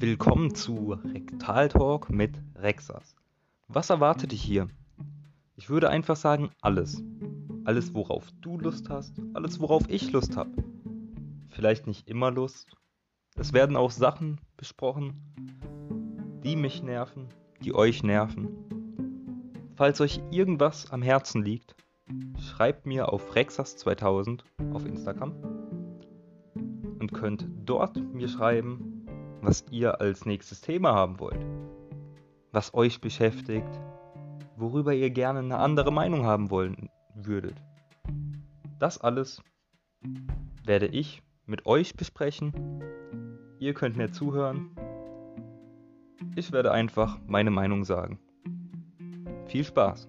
Willkommen zu Rektal Talk mit Rexas. Was erwartet dich hier? Ich würde einfach sagen, alles. Alles, worauf du Lust hast, alles, worauf ich Lust habe. Vielleicht nicht immer Lust. Es werden auch Sachen besprochen, die mich nerven, die euch nerven. Falls euch irgendwas am Herzen liegt, schreibt mir auf Rexas2000 auf Instagram und könnt dort mir schreiben, was ihr als nächstes Thema haben wollt, was euch beschäftigt, worüber ihr gerne eine andere Meinung haben wollen würdet. Das alles werde ich mit euch besprechen. Ihr könnt mir zuhören. Ich werde einfach meine Meinung sagen. Viel Spaß!